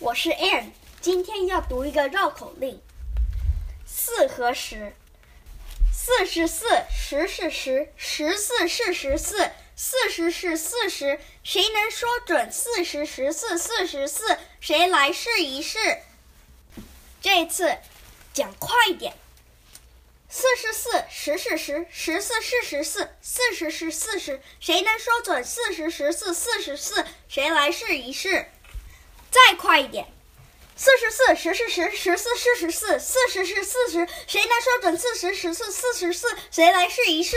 我是 Ann，今天要读一个绕口令。四和十，四是四，十是十，十四是十四，四十是四十。谁能说准四十十四四十四？谁来试一试？这次讲快点。四是四，十是十，十四是十四，四十是四十。谁能说准四十十四四十四？谁来试一试？再快一点，四十四，十是十，十四是十四，四十是四十。谁能说准四十十四四十四？谁来试一试？